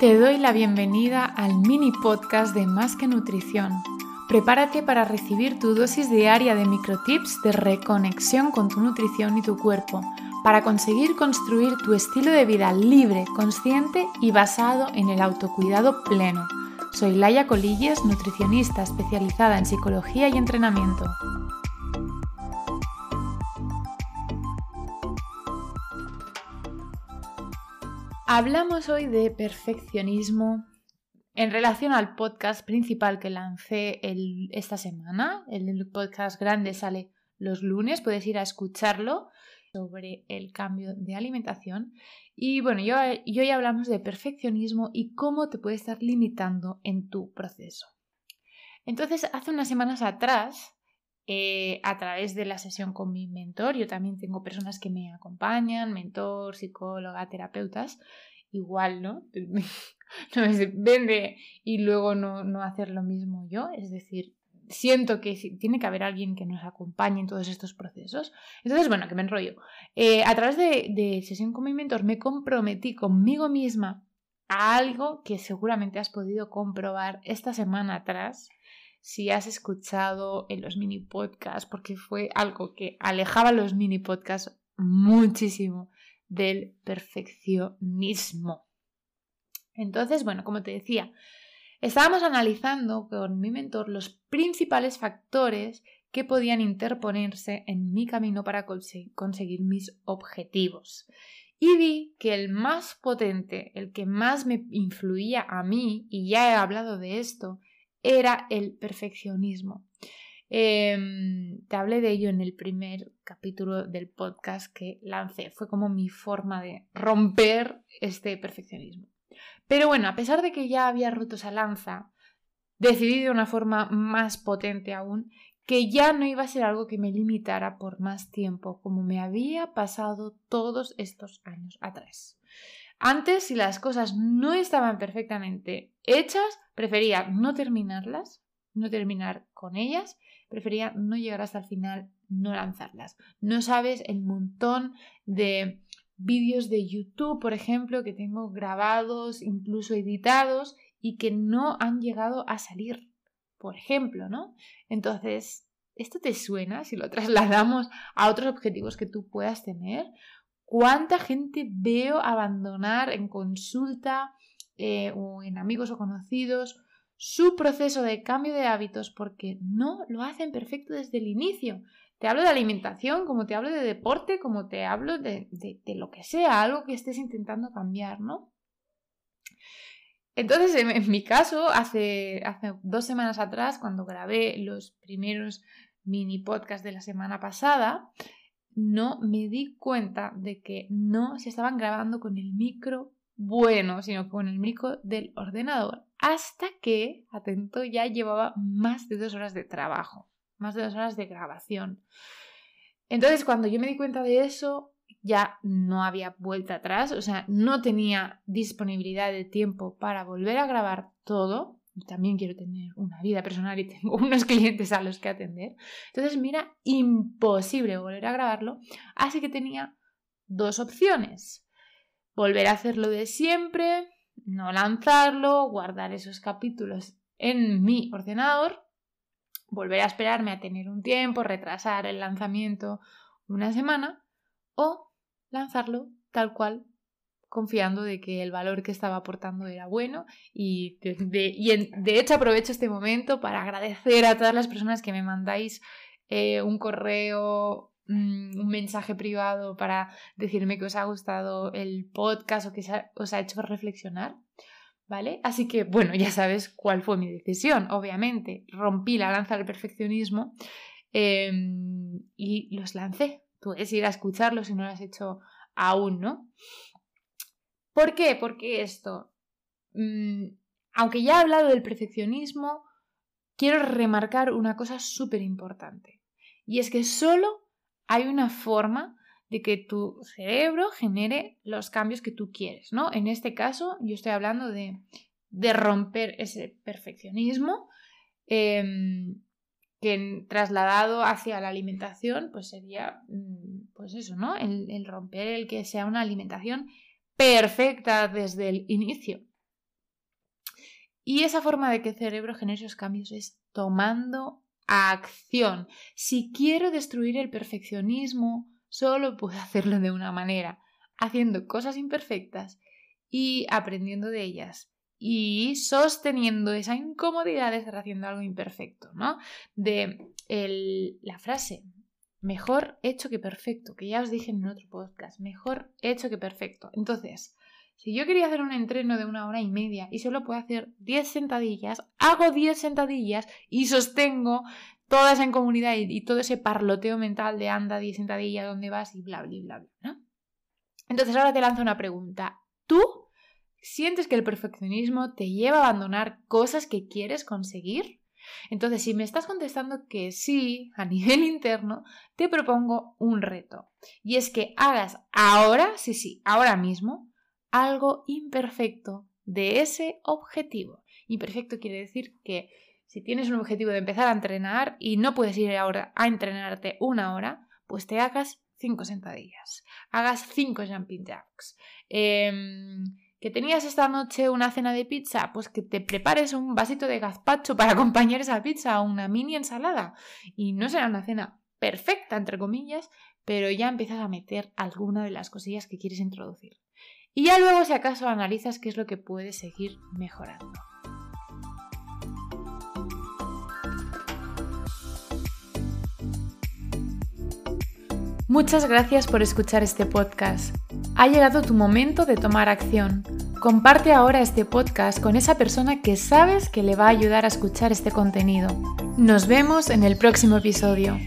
Te doy la bienvenida al mini podcast de Más que Nutrición. Prepárate para recibir tu dosis diaria de microtips de reconexión con tu nutrición y tu cuerpo, para conseguir construir tu estilo de vida libre, consciente y basado en el autocuidado pleno. Soy Laia Colilles, nutricionista especializada en psicología y entrenamiento. Hablamos hoy de perfeccionismo en relación al podcast principal que lancé esta semana. El podcast grande sale los lunes, puedes ir a escucharlo sobre el cambio de alimentación. Y bueno, yo, ya hablamos de perfeccionismo y cómo te puede estar limitando en tu proceso. Entonces, hace unas semanas atrás eh, a través de la sesión con mi mentor. Yo también tengo personas que me acompañan, mentor, psicóloga, terapeutas. Igual, ¿no? no es vende y luego no, no hacer lo mismo yo. Es decir, siento que tiene que haber alguien que nos acompañe en todos estos procesos. Entonces, bueno, que me enrollo. Eh, a través de, de sesión con mi mentor me comprometí conmigo misma a algo que seguramente has podido comprobar esta semana atrás si has escuchado en los mini podcasts, porque fue algo que alejaba los mini podcasts muchísimo del perfeccionismo. Entonces, bueno, como te decía, estábamos analizando con mi mentor los principales factores que podían interponerse en mi camino para conseguir mis objetivos. Y vi que el más potente, el que más me influía a mí, y ya he hablado de esto, era el perfeccionismo. Em, te hablé de ello en el primer capítulo del podcast que lancé. Fue como mi forma de romper este perfeccionismo. Pero bueno, a pesar de que ya había roto esa lanza, decidí de una forma más potente aún que ya no iba a ser algo que me limitara por más tiempo, como me había pasado todos estos años atrás. Antes, si las cosas no estaban perfectamente hechas, prefería no terminarlas, no terminar con ellas, prefería no llegar hasta el final, no lanzarlas. No sabes el montón de vídeos de YouTube, por ejemplo, que tengo grabados, incluso editados, y que no han llegado a salir, por ejemplo, ¿no? Entonces, ¿esto te suena si lo trasladamos a otros objetivos que tú puedas tener? ¿Cuánta gente veo abandonar en consulta eh, o en amigos o conocidos su proceso de cambio de hábitos porque no lo hacen perfecto desde el inicio? Te hablo de alimentación, como te hablo de deporte, como te hablo de, lo que sea, algo que estés intentando cambiar, ¿no? Entonces, en, mi caso, hace, hace dos semanas atrás, cuando grabé los primeros mini podcasts de la semana pasada, no me di cuenta de que no se estaban grabando con el micro bueno, sino con el micro del ordenador. Hasta que, atento, ya llevaba más de dos horas de trabajo, más de dos horas de grabación. Entonces, cuando yo me di cuenta de eso, ya no había vuelta atrás, o sea, no tenía disponibilidad de tiempo para volver a grabar todo también quiero tener una vida personal y tengo unos clientes a los que atender. Entonces, mira, imposible volver a grabarlo. Así que tenía dos opciones. Volver a hacerlo de siempre, no lanzarlo, guardar esos capítulos en mi ordenador, volver a esperarme a tener un tiempo, retrasar el lanzamiento una semana o lanzarlo tal cual confiando de que el valor que estaba aportando era bueno y de, hecho aprovecho este momento para agradecer a todas las personas que me mandáis eh, un correo, mm, un mensaje privado para decirme que os ha gustado el podcast o que os ha hecho reflexionar. ¿Vale? Así que, bueno, ya sabes cuál fue mi decisión. Obviamente, rompí la lanza del perfeccionismo em, y los lancé. Puedes ir a escucharlos si no lo has hecho aún, ¿no? ¿Por qué? Porque esto, mm, aunque ya he hablado del perfeccionismo, quiero remarcar una cosa súper importante. Y es que solo hay una forma de que tu cerebro genere los cambios que tú quieres, ¿no? En este caso, yo estoy hablando de, romper ese perfeccionismo em, que trasladado hacia la alimentación, pues sería, mm, pues eso, ¿no? el romper el que sea una alimentación perfecta desde el inicio. Y esa forma de que el cerebro genere esos cambios es tomando acción. Si quiero destruir el perfeccionismo, solo puedo hacerlo de una manera, haciendo cosas imperfectas y aprendiendo de ellas y sosteniendo esa incomodidad de estar haciendo algo imperfecto, ¿no? De la frase, mejor hecho que perfecto, que ya os dije en otro podcast, mejor hecho que perfecto. Entonces, si yo quería hacer un entreno de una hora y media y solo puedo hacer 10 sentadillas, hago 10 sentadillas y sostengo toda esa incomodidad y, todo ese parloteo mental de anda, 10 sentadillas, ¿dónde vas? y bla, bla, bla, bla, ¿no? Entonces ahora te lanzo una pregunta. ¿Tú sientes que el perfeccionismo te lleva a abandonar cosas que quieres conseguir? Entonces, si me estás contestando que sí, a nivel interno, te propongo un reto. Y es que hagas ahora, sí, sí, ahora mismo, algo imperfecto de ese objetivo. Imperfecto quiere decir que si tienes un objetivo de empezar a entrenar y no puedes ir ahora a entrenarte una hora, pues te hagas cinco sentadillas, hagas cinco jumping jacks. Em, que tenías esta noche una cena de pizza, pues que te prepares un vasito de gazpacho para acompañar esa pizza o una mini ensalada. Y no será una cena perfecta, entre comillas, pero ya empiezas a meter alguna de las cosillas que quieres introducir. Y ya luego, si acaso, analizas qué es lo que puedes seguir mejorando. Muchas gracias por escuchar este podcast. Ha llegado tu momento de tomar acción. Comparte ahora este podcast con esa persona que sabes que le va a ayudar a escuchar este contenido. Nos vemos en el próximo episodio.